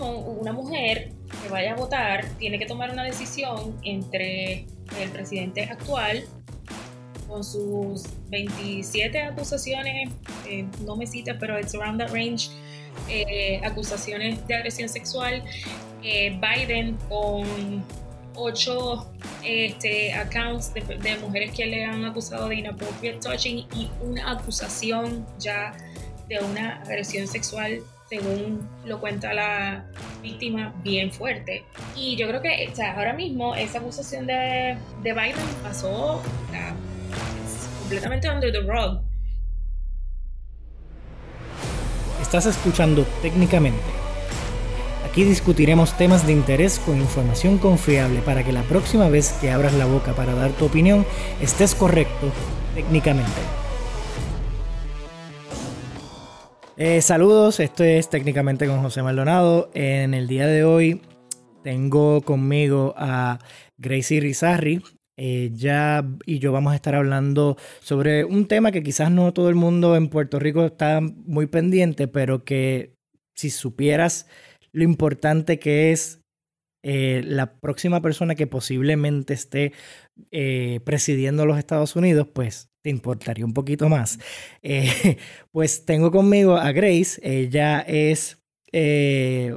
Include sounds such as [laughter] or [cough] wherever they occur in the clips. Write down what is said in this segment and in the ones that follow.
una mujer que vaya a votar tiene que tomar una decisión entre el presidente actual con sus 27 acusaciones, eh, no me cita, pero it's around that range, eh, acusaciones de agresión sexual, eh, Biden con ocho este, accounts de, de, mujeres que le han acusado de inappropriate touching y una acusación ya de una agresión sexual según lo cuenta la víctima, bien fuerte. Y yo creo que o sea, ahora mismo esa acusación de, de Biden pasó completamente under the rug. Estás escuchando técnicamente. Aquí discutiremos temas de interés con información confiable para que la próxima vez que abras la boca para dar tu opinión estés correcto técnicamente. Eh, saludos, esto es técnicamente con José Maldonado. En el día de hoy tengo conmigo a Gracie Rizarri. Ella y yo vamos a estar hablando sobre un tema que quizás no todo el mundo en Puerto Rico está muy pendiente, pero que si supieras lo importante que es eh, la próxima persona que posiblemente esté eh, presidiendo los Estados Unidos, pues te importaría un poquito más. Eh, [laughs] pues tengo conmigo a Grace, ella es, eh,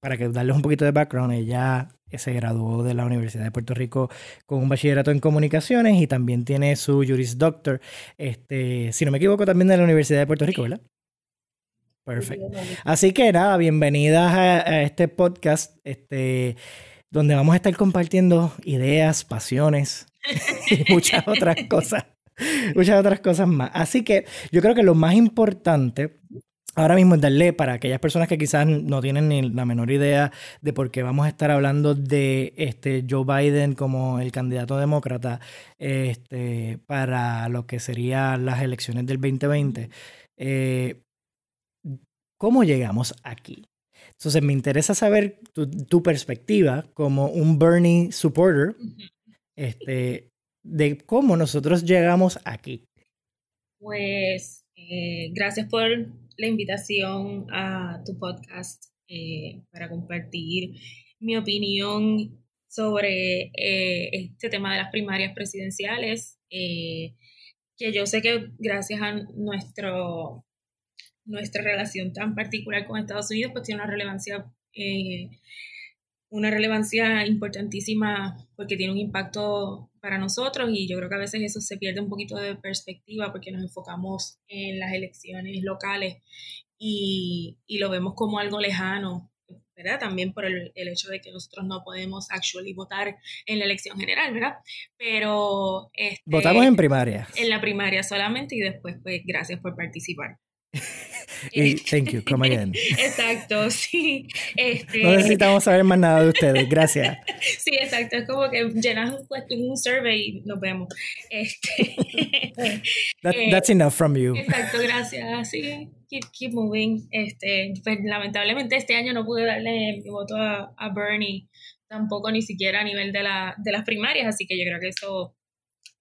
para que darles un poquito de background, ella se graduó de la Universidad de Puerto Rico con un bachillerato en comunicaciones y también tiene su Juris Doctor, este, si no me equivoco, también de la Universidad de Puerto Rico, ¿verdad? Perfecto. Así que nada, bienvenidas a, a, este podcast, este, donde vamos a estar compartiendo ideas, pasiones [laughs] y muchas otras [laughs] cosas. [laughs] muchas otras cosas más. Así que yo creo que lo más importante ahora mismo es darle para aquellas personas que quizás no tienen ni la menor idea de por qué vamos a estar hablando de este Joe Biden como el candidato demócrata este, para lo que serían las elecciones del 2020. Eh, ¿Cómo llegamos aquí? Entonces me interesa saber tu, tu perspectiva como un Bernie supporter. Este, de cómo nosotros llegamos aquí. Pues eh, gracias por la invitación a tu podcast eh, para compartir mi opinión sobre eh, este tema de las primarias presidenciales, que yo sé que gracias a nuestro, nuestra relación tan particular con Estados Unidos, pues tiene una relevancia una relevancia importantísima porque tiene un impacto para nosotros y yo creo que a veces eso se pierde un poquito de perspectiva porque nos enfocamos en las elecciones locales y, y lo vemos como algo lejano, ¿verdad? También por el, el, hecho de que nosotros no podemos actually votar en la elección general, ¿verdad? Pero... Este, Votamos en primaria. En la primaria solamente y después, pues, gracias por participar. [laughs] y thank you, come again. [laughs] Exacto, sí. Este... No necesitamos saber más nada de ustedes, gracias. [laughs] Sí, exacto, es como que llenas un, survey y nos vemos. Este... That, that's enough from you. Exacto, gracias. Sí, keep, keep moving. Este, pues, lamentablemente este año no pude darle mi voto a, a Bernie, tampoco ni siquiera a nivel de, la, de las primarias, así que yo creo que eso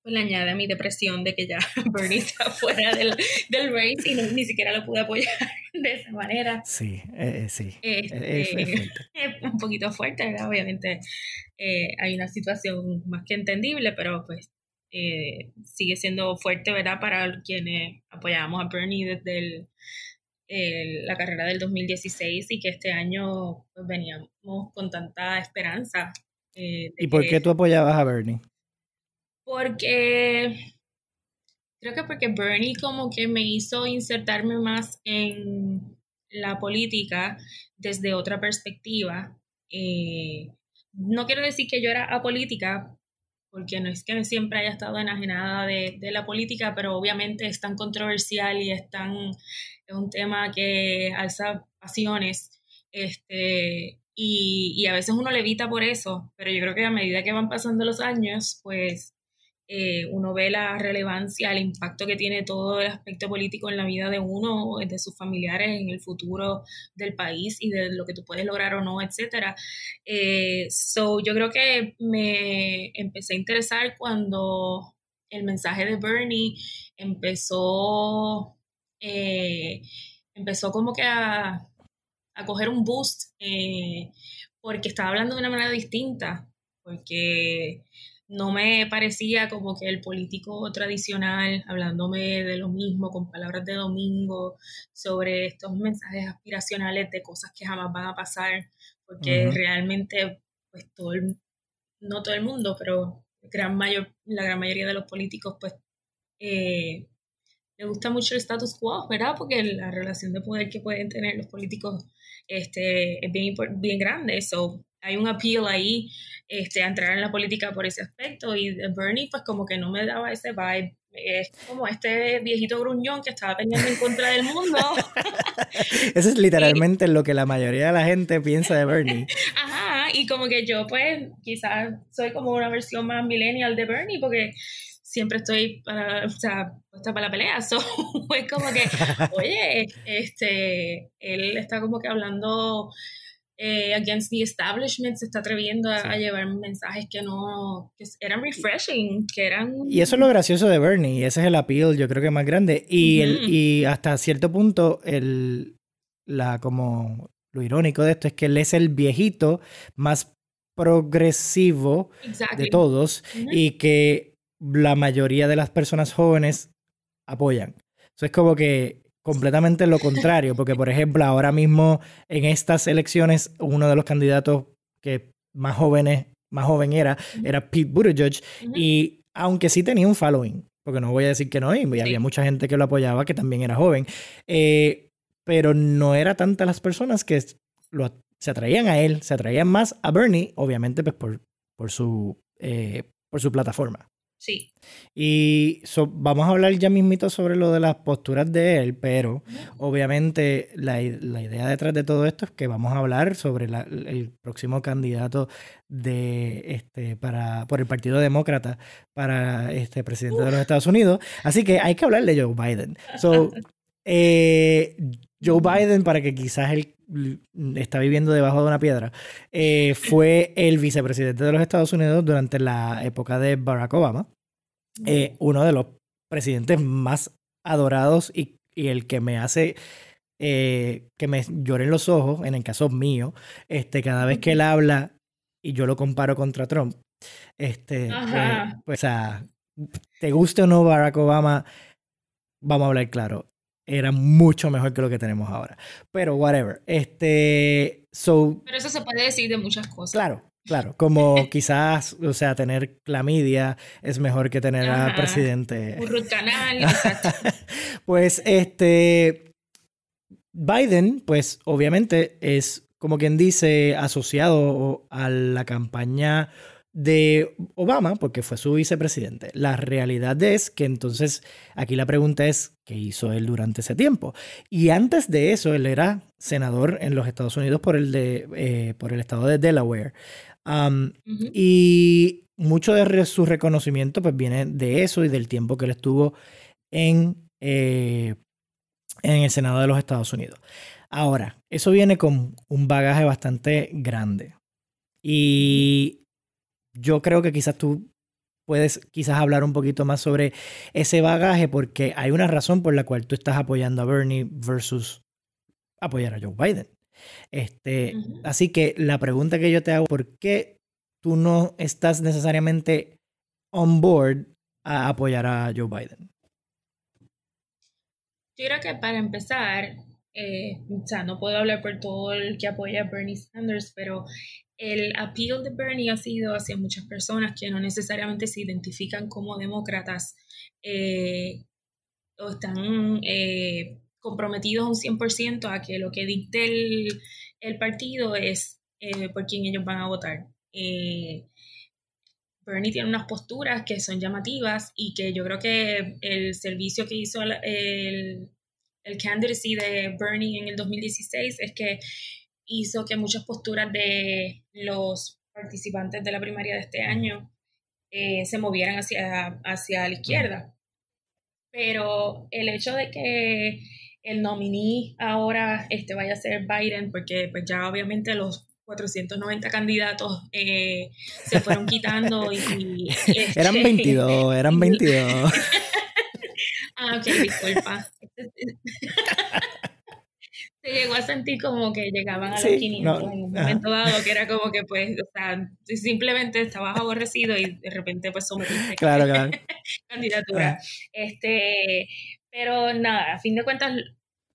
pues le añade a mi depresión de que ya [laughs] Bernie está fuera del, del race y no, ni siquiera lo pude apoyar [laughs] de esa manera. Sí, eh, sí. Este, es, es, [laughs] es, un poquito fuerte, ¿verdad? obviamente eh, hay una situación más que entendible, pero pues eh, sigue siendo fuerte, ¿verdad? Para quienes apoyamos a Bernie desde el, el, la carrera del 2016 y que este año pues, veníamos con tanta esperanza. Eh, ¿Y por qué tú apoyabas a Bernie? Porque creo que porque Bernie como que me hizo insertarme más en la política desde otra perspectiva. Eh, no quiero decir que yo era apolítica, porque no es que siempre haya estado enajenada de, la política, pero obviamente es tan controversial y es tan es un tema que alza pasiones. Este, y, a veces uno le evita por eso, pero yo creo que a medida que van pasando los años, pues eh, uno ve la relevancia, el impacto que tiene todo el aspecto político en la vida de uno, de sus familiares, en el futuro del país y de lo que tú puedes lograr o no, etc. Eh, so, yo creo que me empecé a interesar cuando el mensaje de Bernie empezó, eh, empezó como que a a coger un boost eh, porque estaba hablando de una manera distinta, porque no me parecía como que el político tradicional hablándome de lo mismo con palabras de domingo sobre estos mensajes aspiracionales de cosas que jamás van a pasar, porque realmente pues todo el, no todo el mundo, pero gran mayor, la gran mayoría de los políticos pues eh, le gusta mucho el status quo, ¿verdad? Porque la relación de poder que pueden tener los políticos este, es bien, bien grande. So, hay un appeal ahí este, a entrar en la política por ese aspecto. Y Bernie, pues como que no me daba ese vibe. Es como este viejito gruñón que estaba peleando en contra del mundo. [laughs] Eso es literalmente lo que la mayoría de la gente piensa de Bernie. [laughs] Ajá, y como que yo, pues, quizás soy como una versión más millennial de Bernie, porque siempre estoy para, o sea, puesta para la pelea. [laughs] So, es como que, oye, este, él está como que hablando eh, against the establishment, se está atreviendo a, llevar mensajes que no, que eran refreshing, que eran... Y eso es lo gracioso de Bernie, y ese es el appeal, yo creo que más grande. Y, el, y hasta cierto punto, el, la, como lo irónico de esto es que él es el viejito más progresivo de todos y que la mayoría de las personas jóvenes apoyan. Eso es como que completamente lo contrario, porque por ejemplo ahora mismo en estas elecciones uno de los candidatos que más jóvenes, más joven era, era Pete Buttigieg y aunque sí tenía un following, porque no voy a decir que no, y había mucha gente que lo apoyaba que también era joven, eh, pero no era tantas las personas que se atraían a él, se atraían más a Bernie, obviamente pues por, por, su, eh, por su plataforma. Sí. Y vamos a hablar ya mismito sobre lo de las posturas de él, pero obviamente la, idea detrás de todo esto es que vamos a hablar sobre el próximo candidato de este para por el Partido Demócrata para este presidente de los Estados Unidos. Así que hay que hablar de Joe Biden. So, [laughs] eh, Joe Biden, para que quizás él está viviendo debajo de una piedra, eh, fue el vicepresidente de los Estados Unidos durante la época de Barack Obama. Eh, uno de los presidentes más adorados y, el que me hace eh, que me lloren los ojos, en el caso mío, este, cada vez que él habla y yo lo comparo contra Trump, este, pues, pues a, te guste o no Barack Obama, vamos a hablar claro, era mucho mejor que lo que tenemos ahora. Pero whatever. Este, so, Pero eso se puede decir de muchas cosas. Claro, Claro, como [laughs] quizás, o sea, tener clamidia es mejor que tener al presidente. Un canal, [laughs] pues este Biden, pues obviamente es como quien dice asociado a la campaña de Obama, porque fue su vicepresidente. La realidad es que entonces aquí la pregunta es, ¿qué hizo él durante ese tiempo? Y antes de eso, él era senador en los Estados Unidos por el, de, eh, por el estado de Delaware. Y mucho de su reconocimiento pues viene de eso y del tiempo que él estuvo en, eh, en el Senado de los Estados Unidos. Ahora, eso viene con un bagaje bastante grande. Y yo creo que quizás tú puedes quizás hablar un poquito más sobre ese bagaje porque hay una razón por la cual tú estás apoyando a Bernie versus apoyar a Joe Biden. Este, Así que la pregunta que yo te hago, ¿por qué tú no estás necesariamente on board a apoyar a Joe Biden? Yo creo que para empezar, eh, o sea, no puedo hablar por todo el que apoya a Bernie Sanders, pero el appeal de Bernie ha sido hacia muchas personas que no necesariamente se identifican como demócratas eh, o están eh, comprometidos un 100% a que lo que dicte el, partido es eh, por quién ellos van a votar. Bernie tiene unas posturas que son llamativas y que yo creo que el servicio que hizo el, el, el candidacy de Bernie en el 2016 es que hizo que muchas posturas de los participantes de la primaria de este año eh, se movieran hacia, hacia la izquierda. Pero el hecho de que el nominí ahora este, vaya a ser Biden, porque pues ya obviamente los 490 candidatos eh, se fueron quitando y... [laughs] eran 22, eran 22. [laughs] ah, ok, disculpa. Llegó a sentir como que llegaban a los 500 en un momento dado, que era como que pues, o sea, simplemente estabas aborrecido y de repente pues sometiste claro, claro. [laughs] candidatura. Este, pero nada, a fin de cuentas,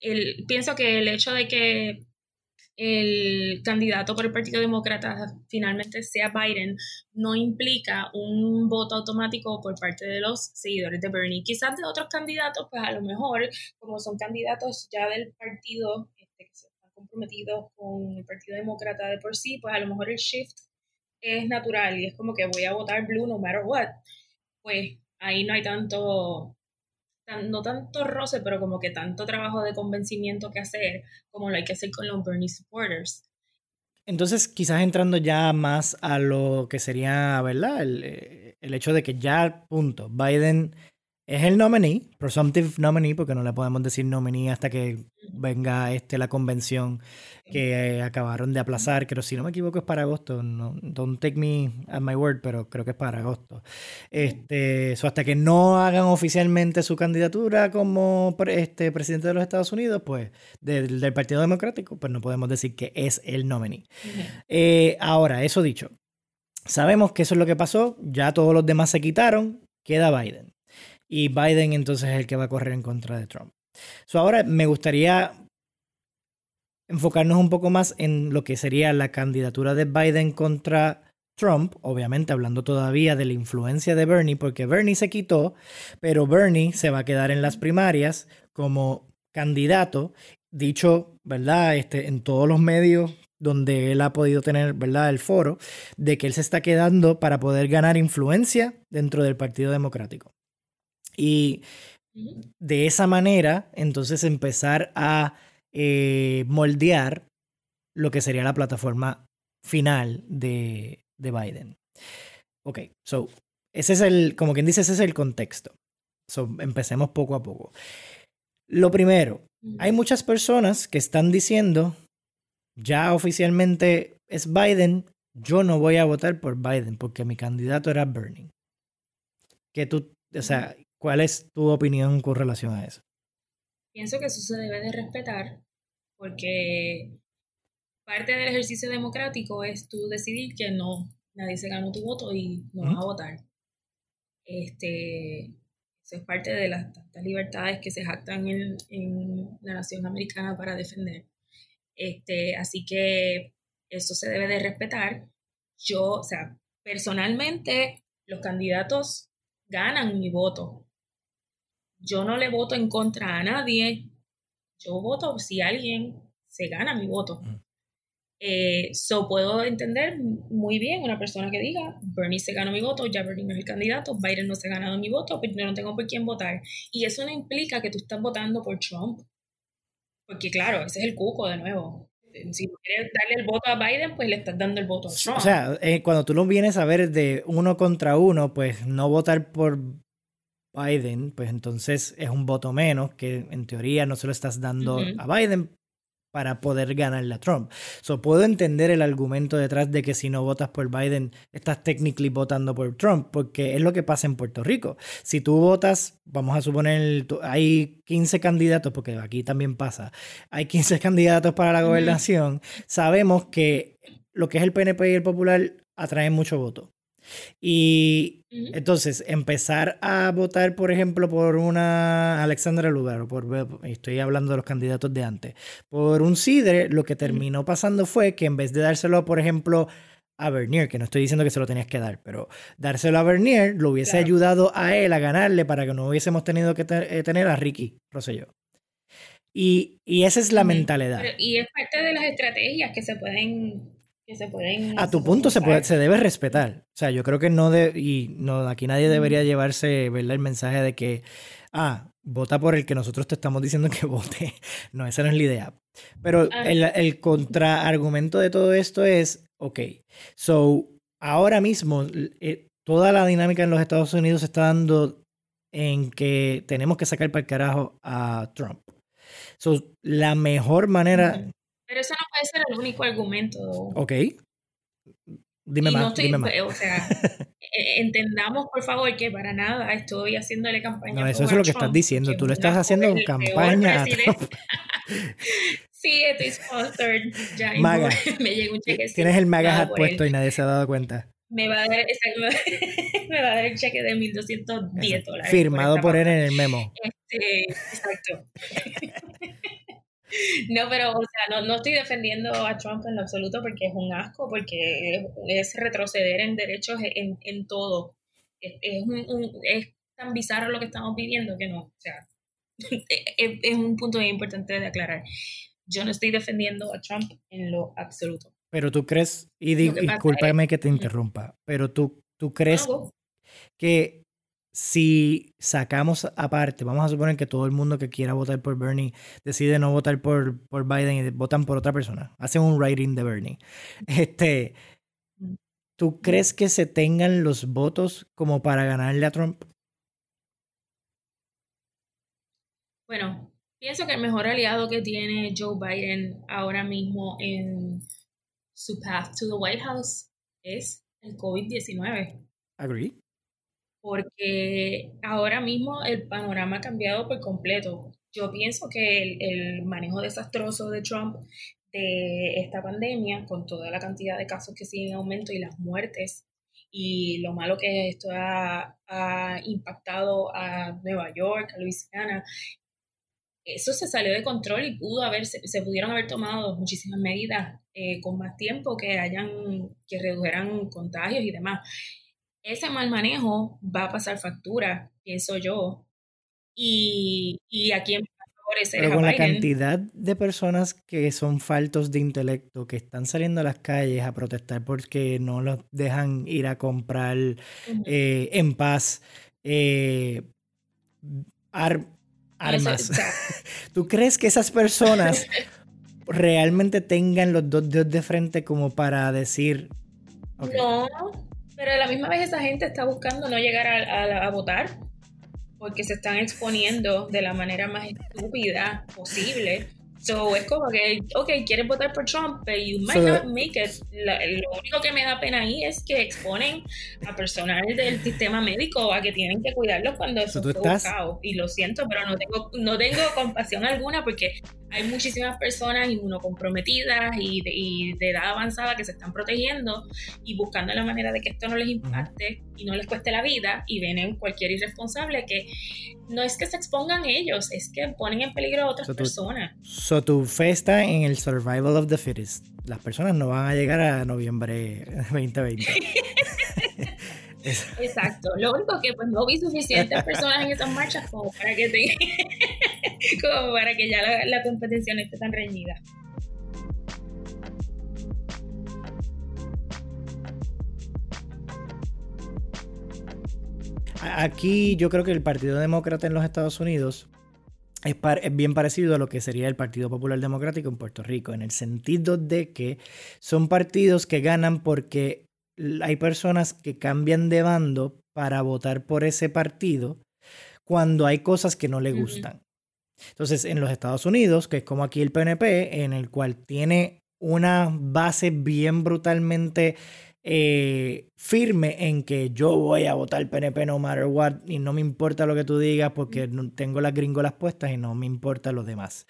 el, pienso que el hecho de que el candidato por el Partido Demócrata finalmente sea Biden, no implica un voto automático por parte de los seguidores de Bernie. Quizás de otros candidatos, pues a lo mejor, como son candidatos ya del partido este, que se están comprometidos con el Partido Demócrata de por sí, pues a lo mejor el shift es natural y es como que voy a votar blue no matter what. Pues ahí no hay tanto no tanto roce, pero como que tanto trabajo de convencimiento que hacer como lo hay que hacer con los Bernie supporters. Entonces, quizás entrando ya más a lo que sería, ¿verdad? El, eh, el hecho de que ya, punto, Biden es el nominee, presumptive nominee, porque no le podemos decir nominee hasta que venga este, la convención que acabaron de aplazar, pero si no me equivoco es para agosto, no, don't take me at my word, pero creo que es para agosto. Este, hasta que no hagan oficialmente su candidatura como este, presidente de los Estados Unidos, pues del, Partido Democrático, pues no podemos decir que es el nominee. Eh, ahora, eso dicho, sabemos que eso es lo que pasó, ya todos los demás se quitaron, queda Biden y Biden entonces es el que va a correr en contra de Trump. So ahora me gustaría enfocarnos un poco más en lo que sería la candidatura de Biden contra Trump, obviamente hablando todavía de la influencia de Bernie, porque Bernie se quitó, pero Bernie se va a quedar en las primarias como candidato, dicho, ¿verdad? Este, en todos los medios donde él ha podido tener, ¿verdad? El foro, de que él se está quedando para poder ganar influencia dentro del Partido Democrático. Y de esa manera, entonces empezar a eh, moldear lo que sería la plataforma final de, de Biden. Ok, so, ese es el, como quien dice, ese es el contexto. So, empecemos poco a poco. Lo primero, hay muchas personas que están diciendo, ya oficialmente es Biden, yo no voy a votar por Biden porque mi candidato era Bernie. Que tú, o sea, ¿Cuál es tu opinión con relación a eso? Pienso que eso se debe de respetar porque parte del ejercicio democrático es tú decidir que no, nadie se ganó tu voto y no vas a votar. Este, eso es parte de las tantas libertades que se jactan en, en, la nación americana para defender. Este, así que eso se debe de respetar. Yo, o sea, personalmente, los candidatos ganan mi voto yo no le voto en contra a nadie, yo voto si alguien se gana mi voto. Eh, so puedo entender muy bien una persona que diga, Bernie se ganó mi voto, ya Bernie no es el candidato, Biden no se ha ganado mi voto, pero pues yo no tengo por quién votar. Y eso no implica que tú estás votando por Trump. Porque claro, ese es el cuco de nuevo. Si quieres darle el voto a Biden, pues le estás dando el voto a Trump. O sea, eh, cuando tú lo vienes a ver de uno contra uno, pues no votar por Biden, pues entonces es un voto menos que en teoría no se lo estás dando a Biden para poder ganarle a Trump. So, puedo entender el argumento detrás de que si no votas por Biden, estás técnicamente votando por Trump, porque es lo que pasa en Puerto Rico. Si tú votas, vamos a suponer, hay 15 candidatos, porque aquí también pasa, hay 15 [laughs] candidatos para la gobernación, sabemos que lo que es el PNP y el Popular atraen mucho voto. Y entonces, empezar a votar, por ejemplo, por una Alexandra Lugar, o por, estoy hablando de los candidatos de antes, por un Sidre, lo que terminó pasando fue que en vez de dárselo, por ejemplo, a Bernier, que no estoy diciendo que se lo tenías que dar, pero dárselo a Bernier lo hubiese ayudado a él a ganarle para que no hubiésemos tenido que eh, tener a Ricky Rosselló. Y, y esa es la mentalidad. y es parte de las estrategias que se pueden a tu punto se, puede, se debe respetar. O sea, yo creo que no de, y no, aquí nadie debería llevarse ¿verdad? el mensaje de que, ah, vota por el que nosotros te estamos diciendo que [laughs] vote. No, esa no es la idea. Pero ah. el, el contraargumento de todo esto es, ok, so ahora mismo eh, toda la dinámica en los Estados Unidos se está dando en que tenemos que sacar para el carajo a Trump. So, la mejor manera, pero eso no puede ser el único argumento. Ok. Dime más, dime más. O sea, [laughs] entendamos por favor que para nada estoy haciéndole campaña. No, eso es lo que estás diciendo. Tú le estás haciendo campaña. [laughs] Sí, estoy sponsored. Ya Maga. [laughs] me llegó un cheque. Tienes el Maga hat puesto y nadie se ha dado cuenta. Me va a dar, me va a dar el cheque de 1.210 dólares. Firmado por, él en el memo. Este, exacto. [laughs] No, pero, o sea, no, no, estoy defendiendo a Trump en lo absoluto porque es un asco, porque es, retroceder en derechos en, en todo. Es, es, un, es, tan bizarro lo que estamos viviendo que no, o sea, es, [laughs] es un punto importante de aclarar. Yo no estoy defendiendo a Trump en lo absoluto. Pero tú crees, y discúlpame que te interrumpa, pero tú, tú crees que si sacamos aparte, vamos a suponer que todo el mundo que quiera votar por Bernie decide no votar por, por Biden y votan por otra persona, hacen un writing de Bernie. Este, Mm. ¿Tú crees que se tengan los votos como para ganarle a Trump? Bueno, pienso que el mejor aliado que tiene Joe Biden ahora mismo en su path to the White House es el COVID-19. Agree. Porque ahora mismo el panorama ha cambiado por completo. Yo pienso que el, manejo desastroso de Trump de esta pandemia, con toda la cantidad de casos que siguen en aumento y las muertes, y lo malo que esto ha, impactado a Nueva York, a Luisiana, eso se salió de control y pudo haber, se pudieron haber tomado muchísimas medidas eh, con más tiempo que hayan, que redujeran contagios y demás. Ese mal manejo va a pasar factura, pienso yo. Y, y aquí en pero con la cantidad de personas que son faltos de intelecto, que están saliendo a las calles a protestar porque no los dejan ir a comprar uh -huh. eh, en paz eh, ar armas. Eso, [laughs] ¿Tú crees que esas personas [laughs] realmente tengan los dos dedos de frente como para decir... Okay. No, pero a la misma vez esa gente está buscando no llegar a, a, a votar porque se están exponiendo de la manera más estúpida posible. So, es como que, ok, quieres votar por Trump, pero you might so, not make it. La, lo único que me da pena ahí es que exponen a personal del sistema médico a que tienen que cuidarlos cuando eso so, está buscado. Y lo siento, pero no tengo, no tengo compasión alguna porque hay muchísimas personas inmunocomprometidas y de, y de edad avanzada que se están protegiendo y buscando la manera de que esto no les impacte y no les cueste la vida y ven en cualquier irresponsable que no es que se expongan ellos, es que ponen en peligro a otras so, personas. So tu fe está en el survival of the fittest. Las personas no van a llegar a noviembre [laughs] 2020. [laughs] [laughs] Exacto. Lo único que pues no vi suficientes personas en esas marchas como para que te, [laughs] como para que ya la, la competencia no esté tan reñida. Aquí yo creo que el Partido Demócrata en los Estados Unidos es, es, bien parecido a lo que sería el Partido Popular Democrático en Puerto Rico, en el sentido de que son partidos que ganan porque hay personas que cambian de bando para votar por ese partido cuando hay cosas que no le gustan. Entonces, en los Estados Unidos, que es como aquí el PNP, en el cual tiene una base bien brutalmente eh, firme en que yo voy a votar PNP no matter what y no me importa lo que tú digas porque tengo las gringolas puestas y no me importa los demás.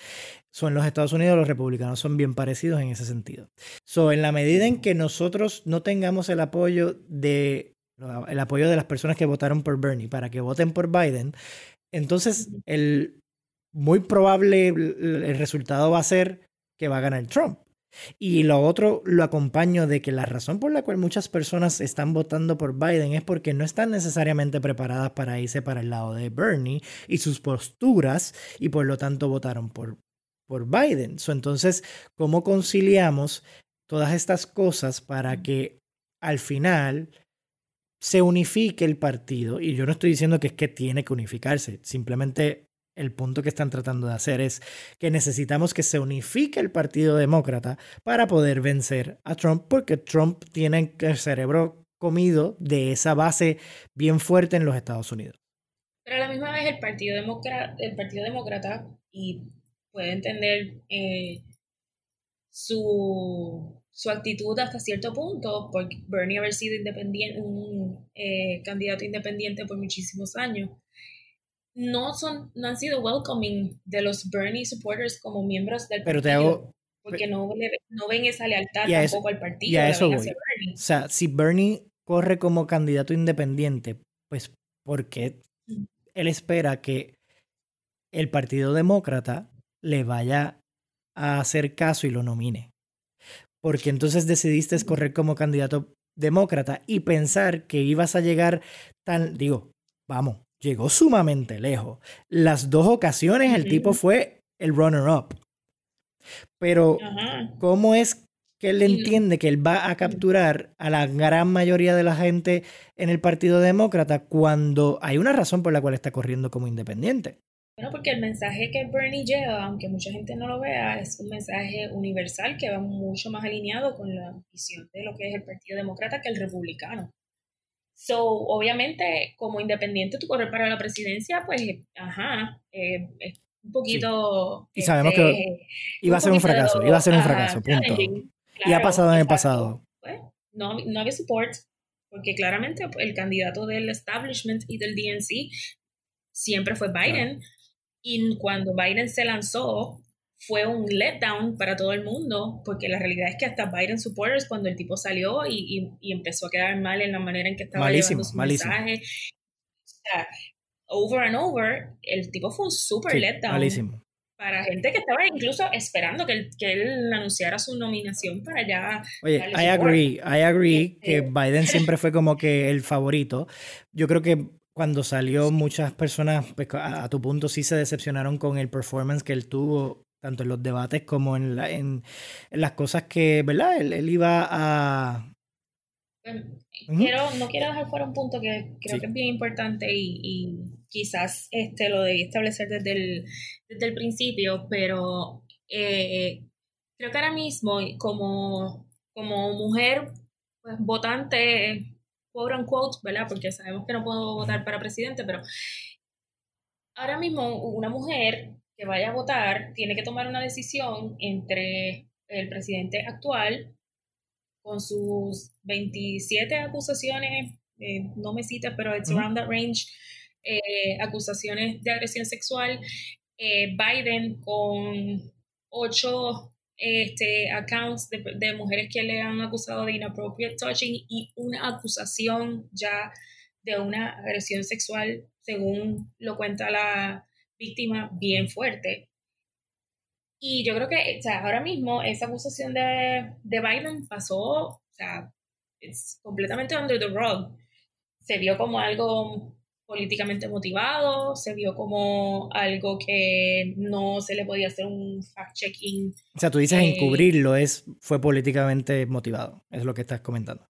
So, en los Estados Unidos los republicanos son bien parecidos en ese sentido. So, en la medida en que nosotros no tengamos el apoyo de el apoyo de las personas que votaron por Bernie para que voten por Biden, entonces el muy probable el resultado va a ser que va a ganar Trump. Y lo otro lo acompaño de que la razón por la cual muchas personas están votando por Biden es porque no están necesariamente preparadas para irse para el lado de Bernie y sus posturas y por lo tanto votaron por, por Biden. So, entonces, ¿cómo conciliamos todas estas cosas para que al final se unifique el partido? Y yo no estoy diciendo que es que tiene que unificarse, simplemente el punto que están tratando de hacer es que necesitamos que se unifique el Partido Demócrata para poder vencer a Trump, porque Trump tiene el cerebro comido de esa base bien fuerte en los Estados Unidos. Pero a la misma vez el Partido el Partido Demócrata y puede entender eh, su, su actitud hasta cierto punto, porque Bernie haber sido independiente, un eh, candidato independiente por muchísimos años no, son, no han sido welcoming de los Bernie supporters como miembros del Pero partido. Te hago, porque no, no ven esa lealtad tampoco al partido. Y a eso voy. O sea, si Bernie corre como candidato independiente, pues porque mm. él espera que el Partido Demócrata le vaya a hacer caso y lo nomine. Porque entonces decidiste mm. correr como candidato demócrata y pensar que ibas a llegar tan, digo, vamos, llegó sumamente lejos. Las dos ocasiones el tipo fue el runner-up. Pero, ¿cómo es que él entiende que él va a capturar a la gran mayoría de la gente en el Partido Demócrata cuando hay una razón por la cual está corriendo como independiente? Bueno, porque el mensaje que Bernie lleva, aunque mucha gente no lo vea, es un mensaje universal que va mucho más alineado con la visión de lo que es el Partido Demócrata que el republicano. So, obviamente, como independiente, tu correr para la presidencia, pues, ajá, eh, es un poquito... Y sabemos que este, iba a ser un fracaso, iba a ser un fracaso, punto. y ha pasado en el pasado. Pues, no, no había support, porque claramente el candidato del establishment y del DNC siempre fue Biden. Y cuando Biden se lanzó, fue un letdown para todo el mundo, porque la realidad es que hasta Biden supporters, cuando el tipo salió y, y, empezó a quedar mal en la manera en que estaba llevando su mensaje, over and over, el tipo fue un super letdown. Para gente que estaba incluso esperando que él, que él anunciara su nominación para ya. Oye, I agree, I agree que este Biden siempre fue como que el favorito. Yo creo que cuando salió muchas personas, pues, a, tu punto, sí se decepcionaron con el performance que él tuvo, tanto en los debates como en, la, en, las cosas que, ¿verdad? Él, iba a... quiero, no quiero dejar fuera un punto que creo que es bien importante y, quizás este, lo debí establecer desde el, desde el principio, pero eh, creo que ahora mismo como, como mujer pues, votante quote unquote, ¿verdad? Porque sabemos que no puedo votar para presidente, pero ahora mismo una mujer que vaya a votar tiene que tomar una decisión entre el presidente actual con sus 27 acusaciones, eh, no me cita, pero it's around that range, eh, acusaciones de agresión sexual, eh, Biden con ocho este, accounts de, mujeres que le han acusado de inappropriate touching y una acusación ya de una agresión sexual, según lo cuenta la víctima, bien fuerte. Y yo creo que ahora mismo esa acusación de, de Biden pasó, o sea, es completamente under the rug. Se vio como algo políticamente motivado, se vio como algo que no se le podía hacer un fact-checking. O sea, tú dices eh, encubrirlo, es, fue políticamente motivado, es lo que estás comentando.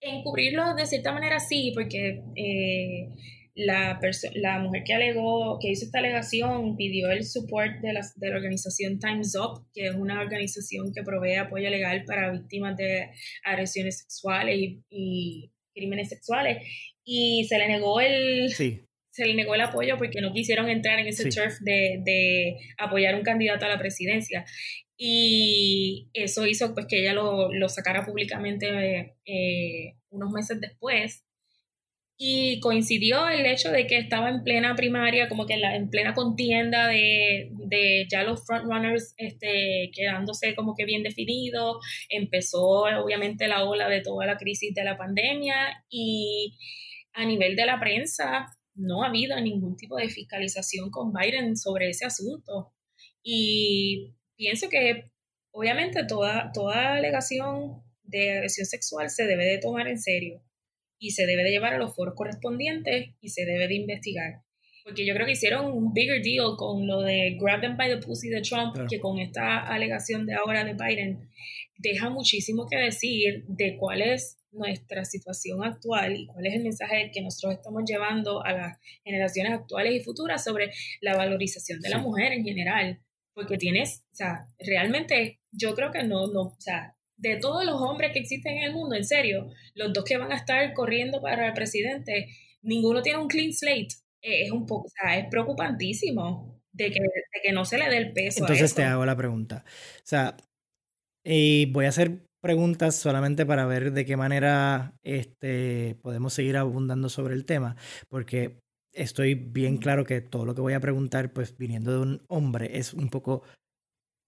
Encubrirlo de cierta manera sí, porque eh, la, la mujer que alegó, que hizo esta alegación, pidió el support de la, de la organización Time's Up, que es una organización que provee apoyo legal para víctimas de agresiones sexuales y crímenes sexuales. Y se le negó el se le negó el apoyo porque no quisieron entrar en ese turf de, de, apoyar un candidato a la presidencia. Y eso hizo pues que ella lo, lo sacara públicamente eh, unos meses después y coincidió el hecho de que estaba en plena primaria, como que en, la, en plena contienda de, de, ya los frontrunners este, quedándose como que bien definidos. Empezó obviamente la ola de toda la crisis de la pandemia y a nivel de la prensa no ha habido ningún tipo de fiscalización con Biden sobre ese asunto. Y pienso que obviamente toda, toda alegación de agresión sexual se debe de tomar en serio y se debe de llevar a los foros correspondientes y se debe de investigar. Porque yo creo que hicieron un bigger deal con lo de grab them by the pussy de Trump, que con esta alegación de ahora de Biden, deja muchísimo que decir de cuál es nuestra situación actual y cuál es el mensaje que nosotros estamos llevando a las generaciones actuales y futuras sobre la valorización de la mujer en general. Porque tienes, o sea, realmente yo creo que no, no, o sea, de todos los hombres que existen en el mundo, en serio, los dos que van a estar corriendo para el presidente, ninguno tiene un clean slate. Eh, es un poco, o sea, es preocupantísimo de que, que no se le dé el peso. Entonces te hago la pregunta. O sea, y voy a hacer preguntas solamente para ver de qué manera este, podemos seguir abundando sobre el tema, porque estoy bien claro que todo lo que voy a preguntar, pues viniendo de un hombre, es un poco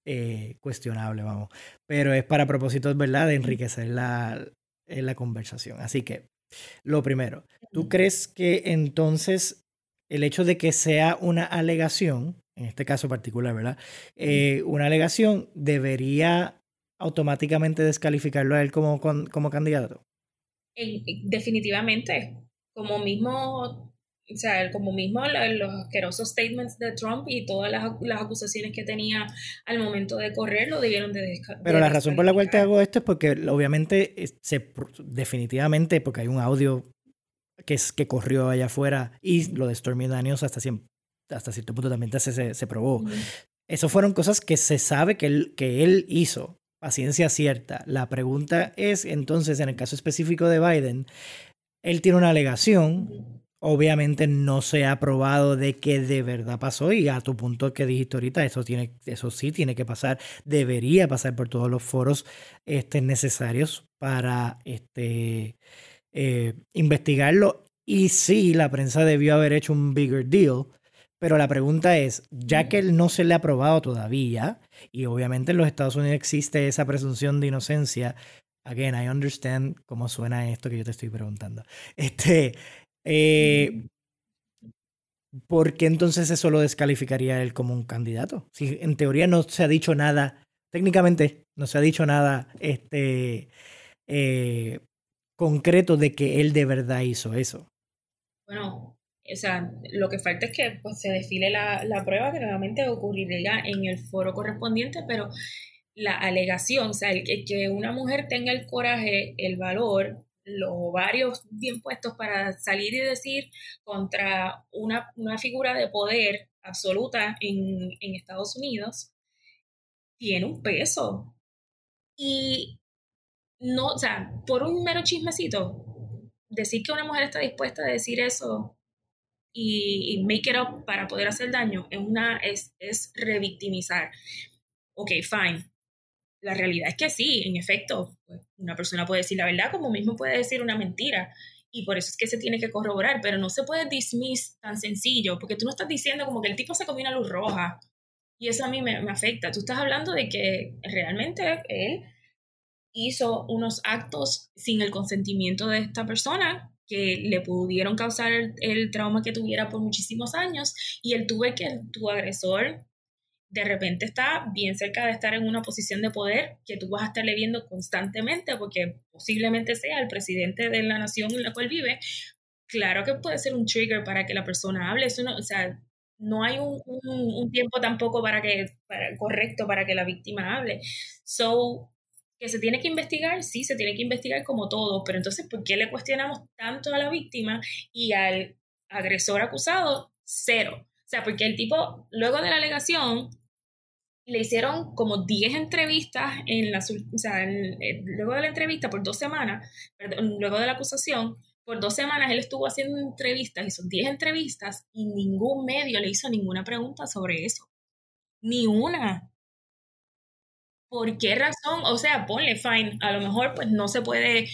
eh, cuestionable, vamos. Pero es para propósitos, ¿verdad?, de enriquecer la, la conversación. Así que, lo primero, ¿tú crees que entonces el hecho de que sea una alegación, en este caso particular, ¿verdad? Eh, una alegación debería automáticamente descalificarlo a él como, como candidato. definitivamente, como mismo o sea, como mismo los asquerosos statements de Trump y todas las, acusaciones que tenía al momento de correr lo debieron de descartar. Pero la razón por la cual te hago esto es porque obviamente se, definitivamente porque hay un audio que, es, que corrió allá afuera y lo de Stormy Daniels hasta, hasta cierto punto también se, se probó. Eso fueron cosas que se sabe que él, que él hizo, paciencia cierta. La pregunta es entonces, en el caso específico de Biden, él tiene una alegación obviamente no se ha probado de que de verdad pasó y a tu punto que dijiste ahorita, eso, tiene, eso sí tiene que pasar, debería pasar por todos los foros este, necesarios para este, eh, investigarlo y sí, la prensa debió haber hecho un bigger deal, pero la pregunta es, ya que él no se le ha probado todavía, y obviamente en los Estados Unidos existe esa presunción de inocencia, again, I understand cómo suena esto que yo te estoy preguntando. Este, eh, ¿Por qué entonces eso lo descalificaría él como un candidato? Si en teoría no se ha dicho nada, técnicamente no se ha dicho nada este, eh, concreto de que él de verdad hizo eso. Bueno, o sea, lo que falta es que pues, se desfile la, la prueba que nuevamente ocurriría en el foro correspondiente, pero la alegación, o sea, el que una mujer tenga el coraje, el valor los ovarios bien puestos para salir y decir contra una, figura de poder absoluta en, Estados Unidos, tiene un peso. Y no, o sea, por un mero chismecito, decir que una mujer está dispuesta a decir eso y, make it up para poder hacer daño es una es, es revictimizar. Ok, fine la realidad es que sí, en efecto, pues, una persona puede decir la verdad como mismo puede decir una mentira. Y por eso es que se tiene que corroborar, pero no se puede dismiss tan sencillo, porque tú no estás diciendo como que el tipo se comió una luz roja. Y eso a mí me, afecta. Tú estás hablando de que realmente él hizo unos actos sin el consentimiento de esta persona que le pudieron causar el, el, trauma que tuviera por muchísimos años y él tuve que tu agresor de repente está bien cerca de estar en una posición de poder que tú vas a estarle viendo constantemente porque posiblemente sea el presidente de la nación en la cual vive, claro que puede ser un trigger para que la persona hable. Eso no, o sea, no hay un, un, tiempo tampoco para que, para, correcto para que la víctima hable. So, que se tiene que investigar, sí, se tiene que investigar como todo, pero entonces, ¿por qué le cuestionamos tanto a la víctima y al agresor acusado? Cero. O sea, porque el tipo, luego de la alegación, le hicieron como 10 entrevistas en la, o sea, eh, luego de la entrevista por dos semanas, luego de la acusación, por dos semanas él estuvo haciendo entrevistas, hizo 10 entrevistas y ningún medio le hizo ninguna pregunta sobre eso. Ni una. ¿Por qué razón? O sea, ponle fine. A lo mejor pues no se puede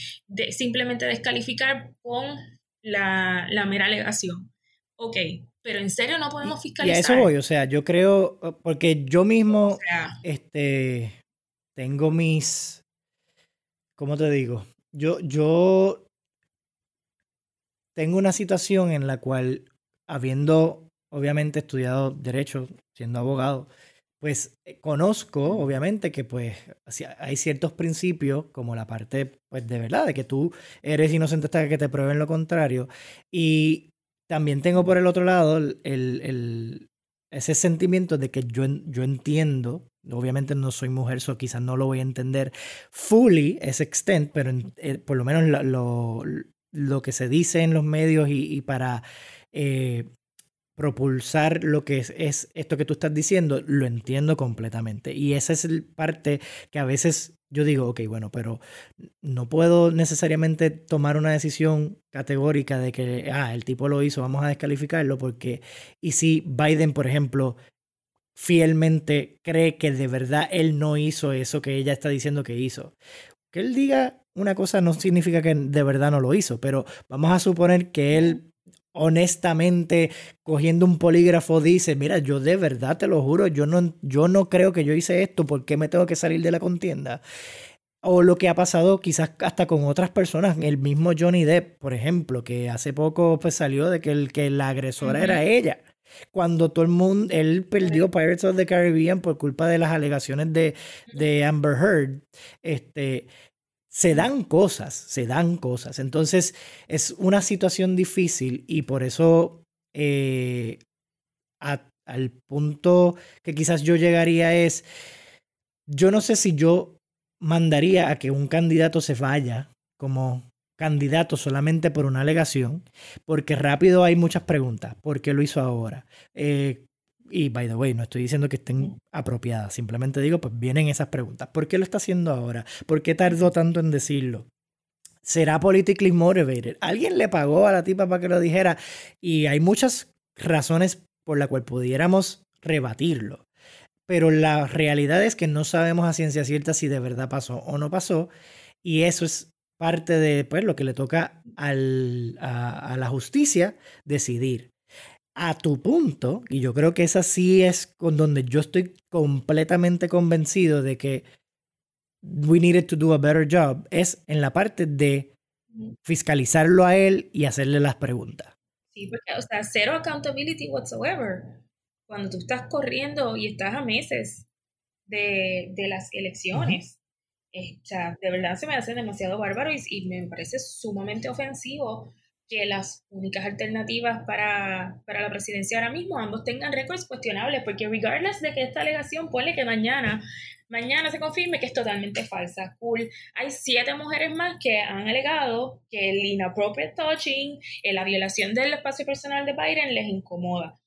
simplemente descalificar con la, la mera alegación. Ok, pero en serio no podemos fiscalizar. Y a eso voy, o sea, yo creo, porque yo mismo este, tengo mis, ¿cómo te digo? Yo, yo tengo una situación en la cual, habiendo obviamente estudiado derecho, siendo abogado, pues eh, conozco, obviamente, que pues hay ciertos principios, como la parte, pues de verdad, de que tú eres inocente hasta que te prueben lo contrario. Y también tengo por el otro lado el, ese sentimiento de que yo, yo entiendo, obviamente no soy mujer, so quizás no lo voy a entender fully, ese extent, pero eh, por lo menos lo, lo, que se dice en los medios y, para eh, propulsar lo que es, es, esto que tú estás diciendo, lo entiendo completamente. Y esa es el parte que a veces yo digo, ok, bueno, pero no puedo necesariamente tomar una decisión categórica de que, ah, el tipo lo hizo, vamos a descalificarlo, porque, y si Biden, por ejemplo, fielmente cree que de verdad él no hizo eso que ella está diciendo que hizo. Que él diga una cosa no significa que de verdad no lo hizo, pero vamos a suponer que él honestamente cogiendo un polígrafo dice, mira, yo de verdad te lo juro, yo no, yo no creo que yo hice esto, ¿por qué me tengo que salir de la contienda? O lo que ha pasado quizás hasta con otras personas, el mismo Johnny Depp, por ejemplo, que hace poco pues salió de que, el, que la agresora era ella. Cuando todo el mundo, él perdió Pirates of the Caribbean por culpa de las alegaciones de, de Amber Heard, este, se dan cosas, se dan cosas. Entonces es una situación difícil y por eso eh, al punto que quizás yo llegaría es, yo no sé si yo mandaría a que un candidato se vaya como candidato solamente por una alegación, porque rápido hay muchas preguntas. ¿Por qué lo hizo ahora? Eh, y by the way, no estoy diciendo que estén apropiadas, simplemente digo, pues vienen esas preguntas. ¿Por qué lo está haciendo ahora? ¿Por qué tardó tanto en decirlo? ¿Será politically motivated? ¿Alguien le pagó a la tipa para que lo dijera? Y hay muchas razones por las cuales pudiéramos rebatirlo. Pero la realidad es que no sabemos a ciencia cierta si de verdad pasó o no pasó. Y eso es parte de pues, lo que le toca al, a, a la justicia decidir a tu punto, y yo creo que esa sí es con donde yo estoy completamente convencido de que we needed to do a better job, es en la parte de fiscalizarlo a él y hacerle las preguntas. Sí, porque, o sea, cero accountability whatsoever. Cuando tú estás corriendo y estás a meses de, las elecciones, eh, o sea, de verdad se me hace demasiado bárbaro y, y me parece sumamente ofensivo que las únicas alternativas para, la presidencia ahora mismo ambos tengan récords cuestionables, porque regardless de que esta alegación pone que mañana, mañana se confirme que es totalmente falsa, cool. Hay siete mujeres más que han alegado que el inappropriate touching, eh, la violación del espacio personal de Biden les incomoda.